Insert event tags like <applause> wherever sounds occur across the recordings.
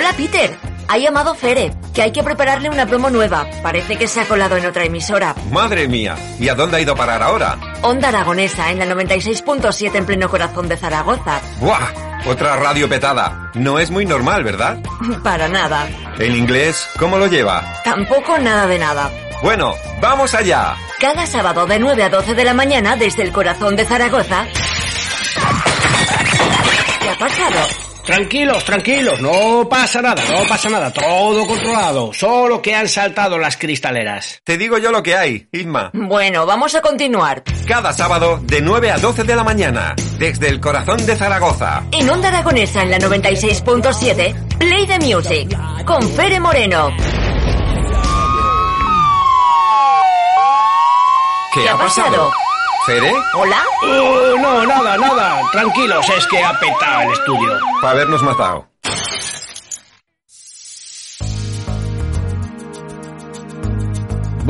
Hola Peter, ha llamado Fere, que hay que prepararle una promo nueva. Parece que se ha colado en otra emisora. Madre mía, ¿y a dónde ha ido a parar ahora? Onda Aragonesa, en la 96.7 en pleno corazón de Zaragoza. ¡Buah! Otra radio petada. No es muy normal, ¿verdad? <laughs> Para nada. ¿El inglés cómo lo lleva? Tampoco nada de nada. Bueno, vamos allá. Cada sábado de 9 a 12 de la mañana desde el corazón de Zaragoza. ¿Qué ha pasado? Tranquilos, tranquilos, no pasa nada, no pasa nada, todo controlado, solo que han saltado las cristaleras. Te digo yo lo que hay, Isma. Bueno, vamos a continuar. Cada sábado de 9 a 12 de la mañana, desde el corazón de Zaragoza. En Onda Aragonesa en la 96.7, Play the Music, con Fere Moreno. ¿Qué, ha pasado? ¿Fere? ¿Hola? Oh, no, nada, nada, tranquilos, es que ha petado el estudio. Para habernos matado.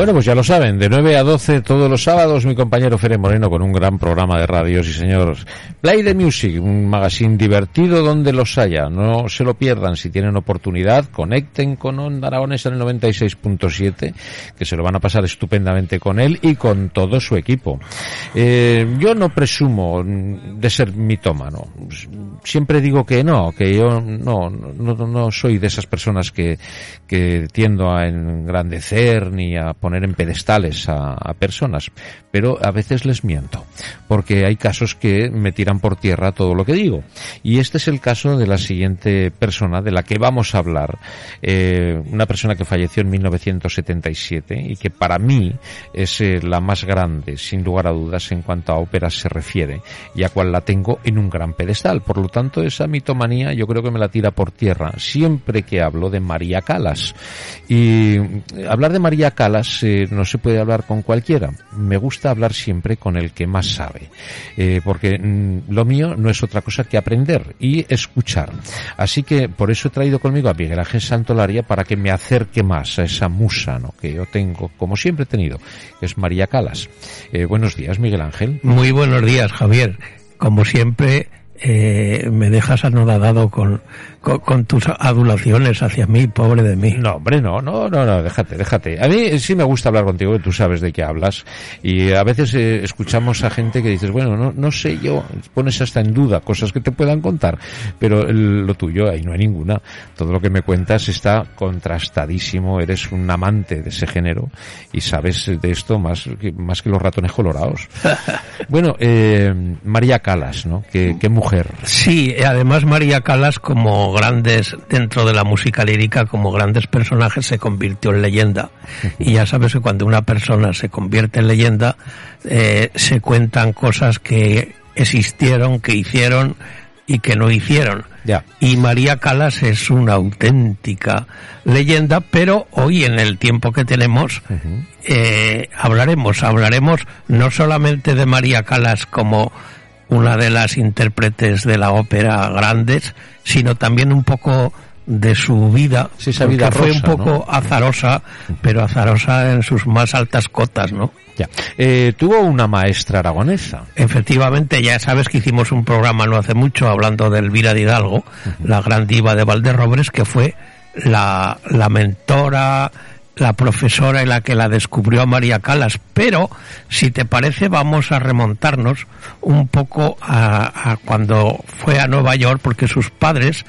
Bueno, pues ya lo saben, de 9 a 12 todos los sábados mi compañero Fere Moreno con un gran programa de radios y señores. Play the Music, un magazine divertido donde los haya. No se lo pierdan si tienen oportunidad. Conecten con Onda Aragonesa en el 96.7, que se lo van a pasar estupendamente con él y con todo su equipo. Eh, yo no presumo de ser mitómano. Siempre digo que no, que yo no, no, no soy de esas personas que, que tiendo a engrandecer ni a poner en pedestales a, a, personas, pero a veces les miento, porque hay casos que me tiran por tierra todo lo que digo. Y este es el caso de la siguiente persona de la que vamos a hablar, eh, una persona que falleció en 1977 y que para mí es eh, la más grande, sin lugar a dudas, en cuanto a óperas se refiere, y a cual la tengo en un gran pedestal. Por lo tanto, esa mitomanía yo creo que me la tira por tierra siempre que hablo de María Calas. Y hablar de María Calas no se puede hablar con cualquiera. Me gusta hablar siempre con el que más sabe, eh, porque mm, lo mío no es otra cosa que aprender y escuchar. Así que por eso he traído conmigo a Miguel Ángel Santolaria para que me acerque más a esa musa ¿no? que yo tengo, como siempre he tenido, que es María Calas. Eh, buenos días, Miguel Ángel. Muy buenos días, Javier. Como siempre, eh, me dejas anodadado con, con, con, tus adulaciones hacia mí, pobre de mí. No, hombre, no, no, no, no, déjate, déjate. A mí sí me gusta hablar contigo, tú sabes de qué hablas. Y a veces eh, escuchamos a gente que dices, bueno, no, no sé yo, pones hasta en duda cosas que te puedan contar, pero el, lo tuyo, ahí no hay ninguna. Todo lo que me cuentas está contrastadísimo, eres un amante de ese género y sabes de esto más que, más que los ratones colorados. <laughs> bueno, eh, María Calas, ¿no? Qué, qué mujer Sí, además María Calas como grandes, dentro de la música lírica, como grandes personajes se convirtió en leyenda. Y ya sabes que cuando una persona se convierte en leyenda, eh, se cuentan cosas que existieron, que hicieron y que no hicieron. Ya. Y María Calas es una auténtica leyenda, pero hoy en el tiempo que tenemos uh -huh. eh, hablaremos, hablaremos no solamente de María Calas como una de las intérpretes de la ópera grandes, sino también un poco de su vida, sí, esa vida fue un poco ¿no? azarosa, pero azarosa en sus más altas cotas, ¿no? Ya. Eh, tuvo una maestra aragonesa. Efectivamente, ya sabes que hicimos un programa no hace mucho hablando de Elvira de Hidalgo, uh -huh. la gran diva de Valderrobres, que fue la, la mentora, la profesora y la que la descubrió a María Calas. Pero, si te parece, vamos a remontarnos un poco a, a cuando fue a Nueva York, porque sus padres,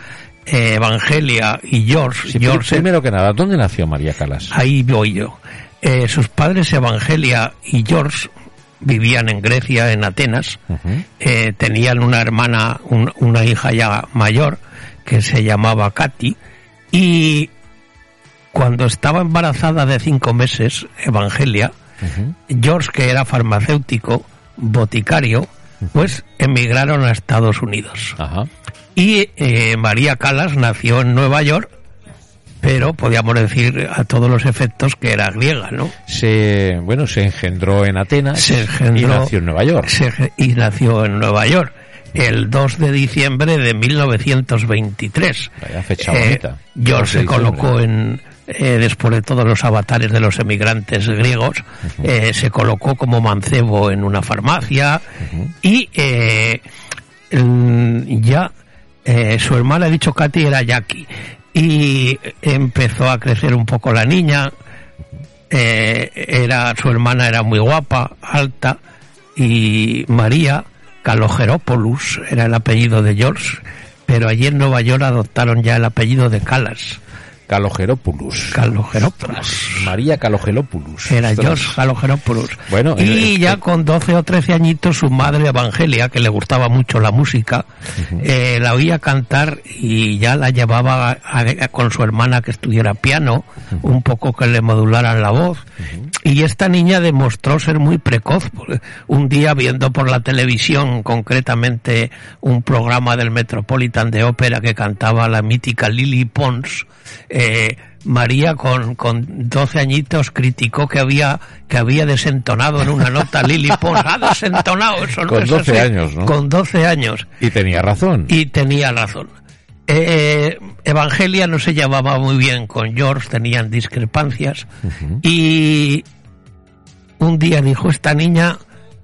eh, Evangelia y George, Sí, George primero que nada, ¿dónde nació María Calas? Ahí voy yo. Eh, sus padres, Evangelia y George, vivían en Grecia, en Atenas. Uh -huh. eh, tenían una hermana, un, una hija ya mayor, que se llamaba Katy. Y cuando estaba embarazada de cinco meses, Evangelia, uh -huh. George, que era farmacéutico, boticario, pues emigraron a Estados Unidos. Ajá. Y eh, María Calas nació en Nueva York, pero podríamos decir a todos los efectos que era griega, ¿no? Se, bueno, se engendró en Atenas Se engendró- y nació en Nueva York. Se- y nació en Nueva York el 2 de diciembre de 1923. Vaya fecha Eh, bonita. 2 de George se colocó en eh, después de todos los avatares de los emigrantes griegos, eh, se colocó como mancebo en una farmacia y eh, ya su hermana, he dicho Katy, era Jackie y empezó a crecer un poco la niña. Eh, era su hermana era muy guapa, alta y María Calogeropoulos era el apellido de George, pero allí en Nueva York adoptaron ya el apellido de Calas. Calogeropoulos. Calogeropoulos. María Calogeropoulos. Era. George Calogeropoulos. Bueno, y eh, ya eh, con 12 o 13 añitos su madre Evangelia, que le gustaba mucho la música, eh, la oía cantar y ya la llevaba a- a- con su hermana que estudiara piano, un poco que le modularan la voz. Y esta niña demostró ser muy precoz. Un día viendo por la televisión, concretamente un programa del Metropolitan de ópera que cantaba la mítica Lily Pons, eh, María con, con 12 añitos criticó que había que había desentonado en una nota <laughs> Lily Pons. Ha desentonado, eso no Con es 12 así". años, ¿no? Con 12 años. Y tenía razón. Y tenía razón. Eh, Evangelia no se llevaba muy bien con George, tenían discrepancias. Y un día dijo, esta niña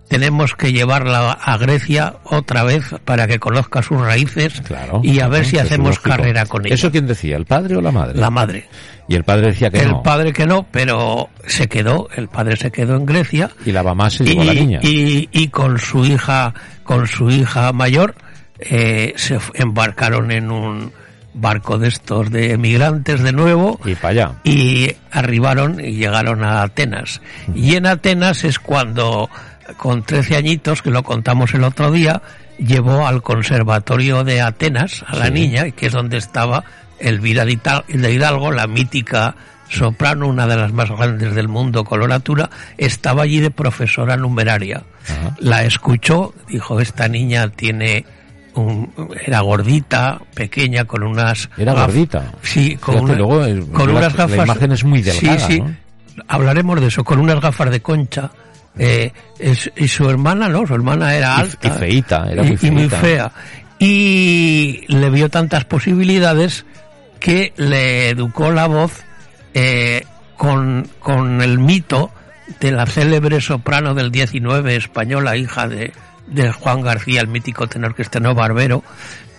tenemos que llevarla a Grecia otra vez para que conozca sus raíces Claro. y a ver si hacemos carrera con ella. ¿Eso quién decía? ¿El padre o la madre? La madre. Y el padre decía que el no. padre que no, pero se quedó, el padre se quedó en Grecia Y la mamá se y, llevó a la niña. y, y con su hija, con su hija mayor, eh, se embarcaron en un barco de estos de emigrantes de nuevo Y para allá. y arribaron y llegaron a Atenas. Y en Atenas es cuando, con 13 añitos, que lo contamos el otro día, llevó al conservatorio de Atenas a la Sí. niña, que es donde estaba Elvira de Hidalgo, la mítica soprano, una de las más grandes del mundo, coloratura, estaba allí de profesora numeraria. Ajá. La escuchó, dijo, esta niña tiene un, era gordita, pequeña, con unas... Era gaf- gordita. Sí, con, una- luego, con la- unas la gafas... imagen es muy delgada, Sí, sí. ¿no? Hablaremos de eso, con unas gafas de concha. Eh, es- y su hermana, ¿no? Su hermana era alta. y feíta, era muy y muy feíta. fea. Y le vio tantas posibilidades que le educó la voz eh, con, con el mito de la célebre soprano del 19 española, hija de, de Juan García, el mítico tenor cristiano barbero,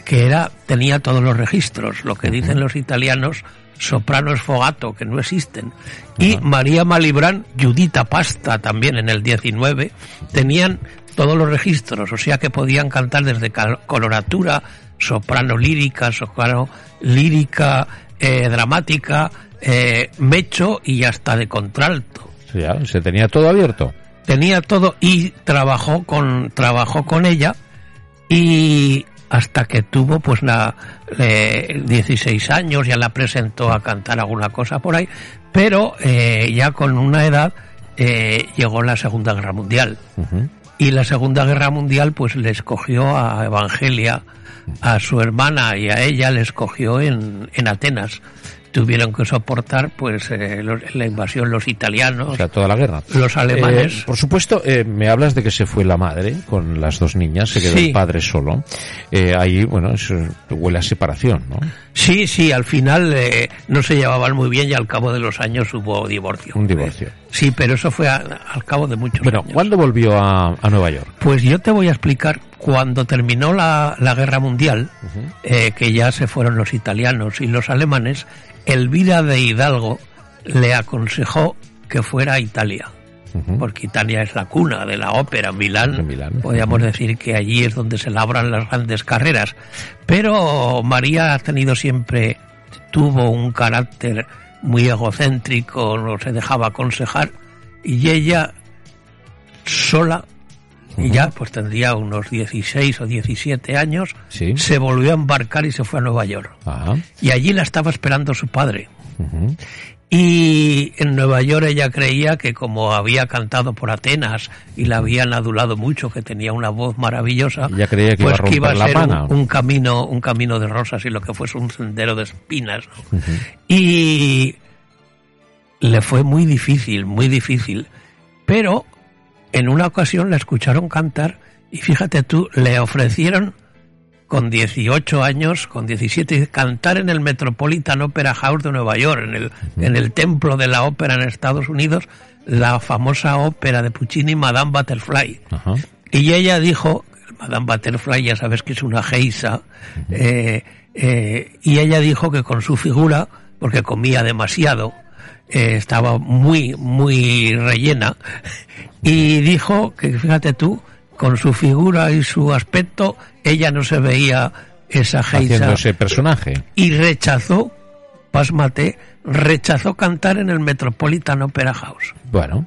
que era, tenía todos los registros, lo que dicen los italianos, soprano esfogato, que no existen. Y María Malibrán, Judita Pasta, también en el 19, tenían todos los registros, o sea que podían cantar desde coloratura, soprano lírica, soprano lírica, eh, dramática, eh, mecho y hasta de contralto ya, se tenía todo abierto. tenía todo y trabajó con trabajó con ella y hasta que tuvo pues la eh, 16 años ya la presentó a cantar alguna cosa por ahí pero eh, ya con una edad eh, llegó la Segunda Guerra Mundial. Y la Segunda Guerra Mundial pues le escogió a Evangelia a su hermana y a ella le escogió en, en Atenas tuvieron que soportar pues eh, los- la invasión los italianos O sea, toda la guerra. los alemanes Eh, por supuesto, eh, me hablas de que se fue la madre con las dos niñas, se quedó Sí. el padre solo. Eh, ahí, bueno, eso huele a separación, ¿no? Sí, sí, al final eh, no se llevaban muy bien y al cabo de los años hubo divorcio. Un divorcio. Sí, pero eso fue a- al cabo de muchos Bueno, años. ¿cuándo volvió a, a Nueva York? Pues yo te voy a explicar, cuando terminó la, la guerra mundial, eh, que ya se fueron los italianos y los alemanes, Elvira de Hidalgo le aconsejó que fuera a Italia. Porque Italia es la cuna de la ópera, Milán. Milán. Podríamos decir que allí es donde se labran las grandes carreras. Pero María ha tenido siempre, tuvo un carácter muy egocéntrico, no se dejaba aconsejar. Y ella, sola, y ya pues tendría unos 16 o 17 años, Sí. se volvió a embarcar y se fue a Nueva York. Y allí la estaba esperando su padre. Y en Nueva York ella creía que como había cantado por Atenas y la habían adulado mucho, que tenía una voz maravillosa, Ya creía que pues iba a que iba a la ser pana. un, un camino, un camino de rosas y lo que fuese un sendero de espinas. ¿no? Y le fue muy difícil, muy difícil. Pero en una ocasión la escucharon cantar y fíjate tú, le ofrecieron con 18 años, con 17, cantar en el Metropolitan Opera House de Nueva York, en el, en el templo de la ópera en Estados Unidos, la famosa ópera de Puccini, Madame Butterfly. Ajá. Y ella dijo, Madame Butterfly ya sabes que es una geisa, eh, eh, y ella dijo que con su figura, porque comía demasiado, eh, estaba muy, muy rellena, y dijo que, fíjate tú, con su figura y su aspecto, ella no se veía esa geisa ese personaje. y rechazó, pásmate, rechazó cantar en el Metropolitan Opera House. Bueno,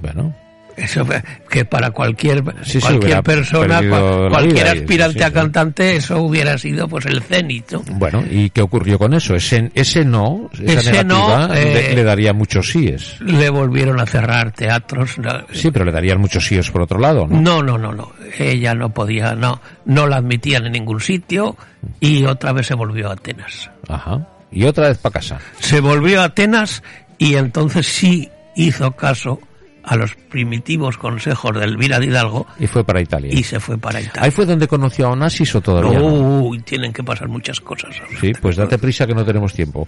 bueno. Eso que para cualquier Sí, cualquier persona, cual- cualquier vida aspirante sí, a cantante, eso hubiera sido pues el cenit, ¿no? Bueno, ¿y qué ocurrió con eso? Ese, ese no, esa Ese no, le, eh, le daría muchos síes. Le volvieron a cerrar teatros. no- Sí, pero le darían muchos síes por otro lado, ¿no? No, no, no, no. Ella no podía, no, no la admitían en ningún sitio y otra vez se volvió a Atenas. Ajá. Y otra vez para casa. Se volvió a Atenas y entonces sí hizo caso a los primitivos consejos de Elvira de Hidalgo Y fue para Italia. y se fue para Italia. ¿Ahí fue donde conoció a Onassis o todavía no? Uy, tienen que pasar muchas cosas. Sí, pues date prisa que no tenemos tiempo.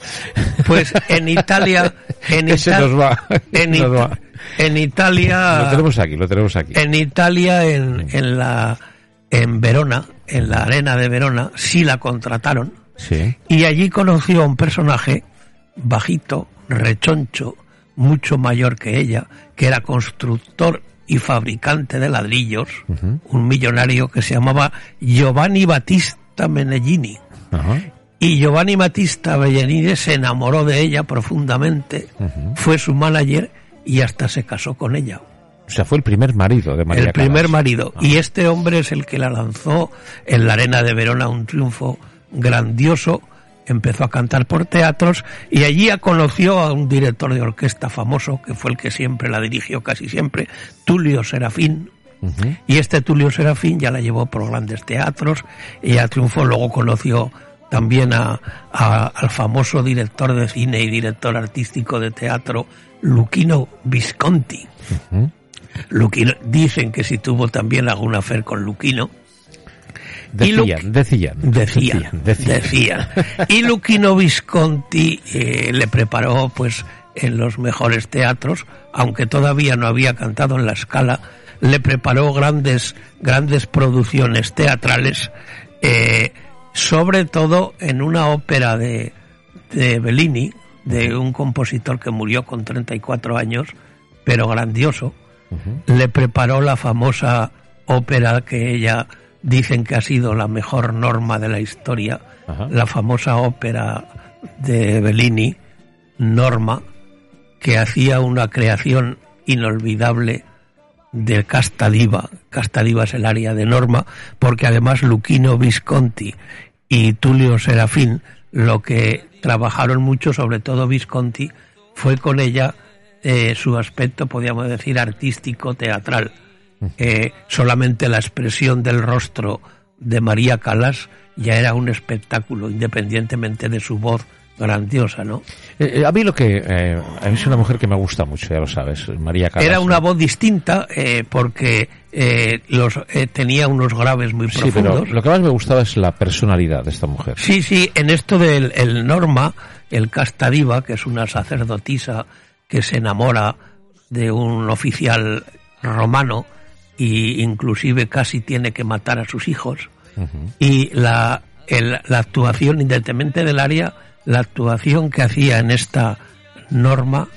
Pues en Italia, en, <laughs> Ese Ita- nos va, en, nos Ita- va. en Italia, Lo tenemos aquí, lo tenemos aquí. en Italia, en, en la, en Verona, en la arena de Verona, sí la contrataron Sí. y allí conoció a un personaje bajito, rechoncho, mucho mayor que ella, que era constructor y fabricante de ladrillos, un millonario que se llamaba Giovanni Battista Meneghini. Ajá. Y Giovanni Battista Bellanide se enamoró de ella profundamente, fue su manager y hasta se casó con ella. O sea, fue el primer marido de María el primer marido. Y este hombre es el que la lanzó en la arena de Verona un triunfo grandioso. Empezó a cantar por teatros y allí conoció a un director de orquesta famoso, que fue el que siempre la dirigió casi siempre, Tulio Serafín. Y este Tulio Serafín ya la llevó por grandes teatros, ella triunfó, luego conoció también a, a- al famoso director de cine y director artístico de teatro, Luchino Visconti. Ujú. Luquino, dicen que si tuvo también algún afer con Luquino. Decían, decían, <laughs> decían. decían. Y Luquino Visconti eh, le preparó pues en los mejores teatros, aunque todavía no había cantado en la escala, le preparó grandes, grandes producciones teatrales, eh, sobre todo en una ópera de, de Bellini, de un compositor que murió con 34 años, pero grandioso, le preparó la famosa ópera que ella dicen que ha sido la mejor norma de la historia, Ajá. la famosa ópera de Bellini, Norma, que hacía una creación inolvidable de Casta Diva. Casta Diva es el área de Norma, porque además Luchino Visconti y Tulio Serafín, lo que trabajaron mucho, sobre todo Visconti, fue con ella eh, su aspecto, podríamos decir, artístico, teatral. Eh, solamente la expresión del rostro de María Calas ya era un espectáculo, independientemente de su voz grandiosa, ¿no? Eh, eh, a mí lo que... eh, a mí es una mujer que me gusta mucho, ya lo sabes, María Callas. Era una voz distinta eh, porque los, tenía unos graves muy Sí, pero profundos. lo que más me gustaba es la personalidad de esta mujer. Sí, sí, en esto del el Norma, el Castadiva, que es una sacerdotisa que se enamora de un oficial romano y inclusive casi tiene que matar a sus hijos. Y la, el- la actuación, independientemente del área, la actuación que hacía en esta norma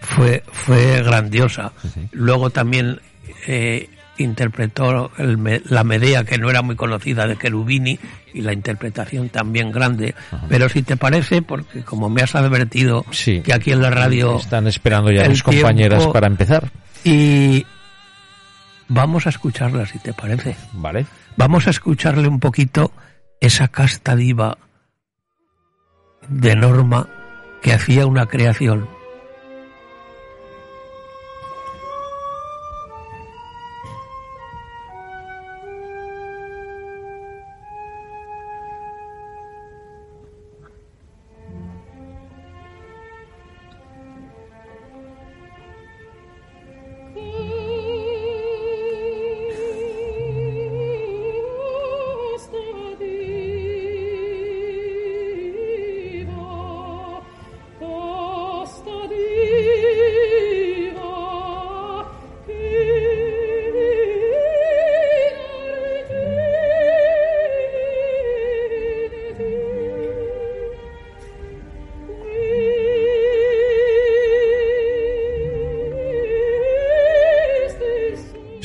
fue, fue grandiosa. Luego también eh, interpretó el la Medea, que no era muy conocida, de Cherubini, y la interpretación también grande. Pero si te parece, porque como me has advertido Sí. que aquí en la radio... Están esperando ya mis compañeras para empezar. Y vamos a escucharla, si te parece. Vale. Vamos a escucharle un poquito esa casta diva de Norma que hacía una creación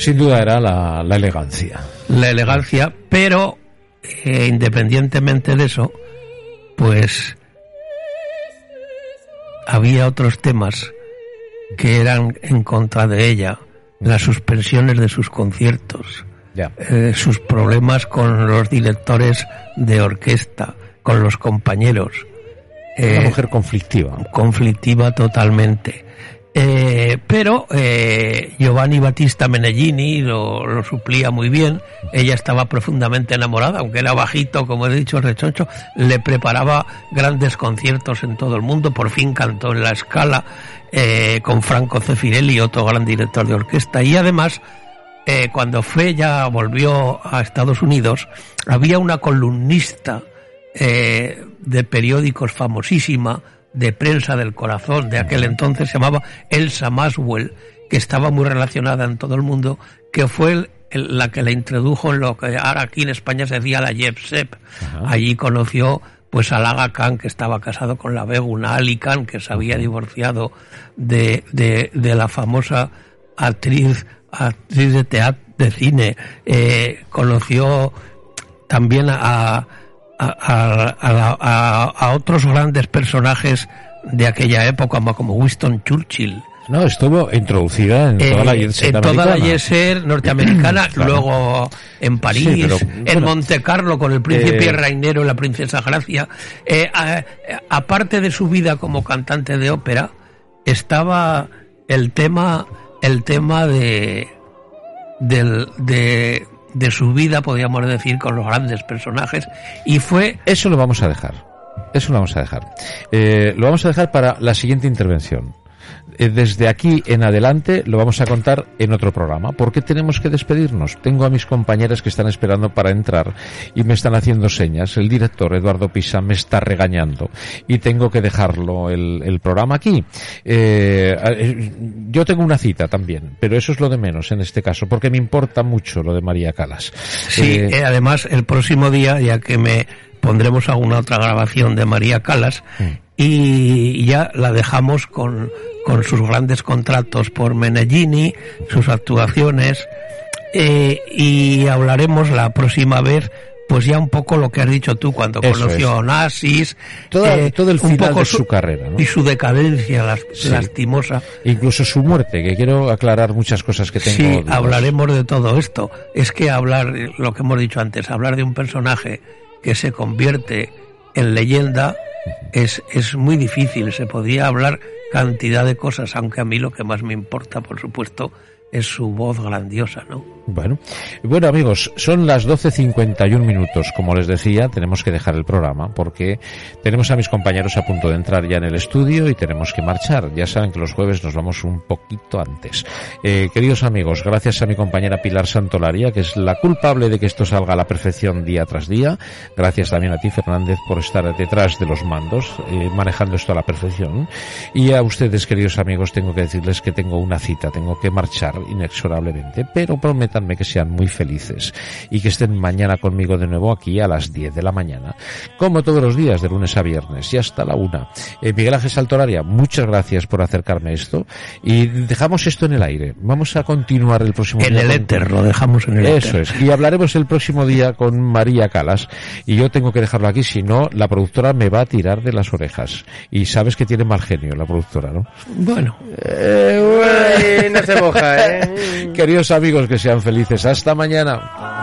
Sin duda era la, la elegancia. La elegancia, pero eh, independientemente de eso, pues había otros temas que eran en contra de ella, las suspensiones de sus conciertos, eh, sus problemas con los directores de orquesta, con los compañeros. Una Eh, mujer conflictiva. conflictiva totalmente. Eh, pero eh, Giovanni Battista Menellini lo, lo suplía muy bien. Ella estaba profundamente enamorada, aunque era bajito, como he dicho, rechoncho. Le preparaba grandes conciertos en todo el mundo. Por fin cantó en la escala eh, con Franco Cefirelli, otro gran director de orquesta. Y además, eh, cuando fue ya volvió a Estados Unidos, había una columnista eh, de periódicos famosísima, de prensa del corazón, de aquel entonces se llamaba Elsa Maswell, que estaba muy relacionada en todo el mundo, que fue el- el- la que la introdujo en lo que ahora aquí en España se decía la Jeb Sep. Allí conoció pues a Laga Khan, que estaba casado con la Beguna Ali Khan, que se había divorciado de, de, de la famosa actriz, actriz de teatro, de cine. Eh, conoció también a, a, otros grandes personajes de aquella época, como- Winston Churchill. No, estuvo introducida en toda la Eh, set en toda la set norteamericana, <clears throat> Claro. luego en París, Sí, pero, en bueno, Monte Carlo con el príncipe eh, Rainero y la princesa Gracia. Eh, aparte de su vida como cantante de ópera, estaba el tema, el tema de, del, de, de su vida, podríamos decir, con los grandes personajes, y fue Eso lo vamos a dejar. Eso lo vamos a dejar. Eh, lo vamos a dejar para la siguiente intervención. Eh, desde aquí en adelante lo vamos a contar en otro programa. porque tenemos que despedirnos? Tengo a mis compañeras que están esperando para entrar y me están haciendo señas. El director Eduardo Pisa me está regañando y tengo que dejarlo el, el programa aquí. Eh, eh, yo tengo una cita también, pero eso es lo de menos en este caso, porque me importa mucho lo de María Calas. Sí, Eh, además el próximo día, ya que me pondremos alguna otra grabación de María Calas y ya la dejamos con, con sus grandes contratos por Menellini, sus actuaciones eh, y hablaremos la próxima vez pues ya un poco lo que has dicho tú cuando Eso conoció es. a Onassis, Toda- eh, todo el un final poco de su carrera, ¿no? y su decadencia las- Sí. lastimosa. Incluso su muerte, que quiero aclarar muchas cosas que tengo. Sí, dudas. hablaremos de todo esto. Es que hablar, eh, lo que hemos dicho antes, hablar de un personaje que se convierte en leyenda es, es muy difícil. Se podría hablar cantidad de cosas, aunque a mí lo que más me importa, por supuesto, es su voz grandiosa, ¿no? Bueno, bueno amigos, son las 12.51 minutos. Como les decía, tenemos que dejar el programa porque tenemos a mis compañeros a punto de entrar ya en el estudio y tenemos que marchar. Ya saben que los jueves nos vamos un poquito antes. Eh, queridos amigos, gracias a mi compañera Pilar Santolaria, que es la culpable de que esto salga a la perfección día tras día. Gracias también a ti, Fernández, por estar detrás de los mandos, eh, manejando esto a la perfección. Y a ustedes, queridos amigos, tengo que decirles que tengo una cita, tengo que marchar inexorablemente, pero prométanme que sean muy felices y que estén mañana conmigo de nuevo aquí a las 10 de la mañana, como todos los días, de lunes a viernes y hasta la una. Eh, Miguel Ángel Saltoraria, muchas gracias por acercarme a esto y dejamos esto en el aire. Vamos a continuar el próximo En día el con- éter, lo dejamos en el Eso éter. es. Y hablaremos el próximo día con María Calas. Y yo tengo que dejarlo aquí, si no, la productora me va a tirar de las orejas. Y sabes que tiene mal genio la productora, ¿no? Bueno, Eh, uy, no se moja, ¿eh? <laughs> Queridos amigos, que sean felices. Hasta mañana.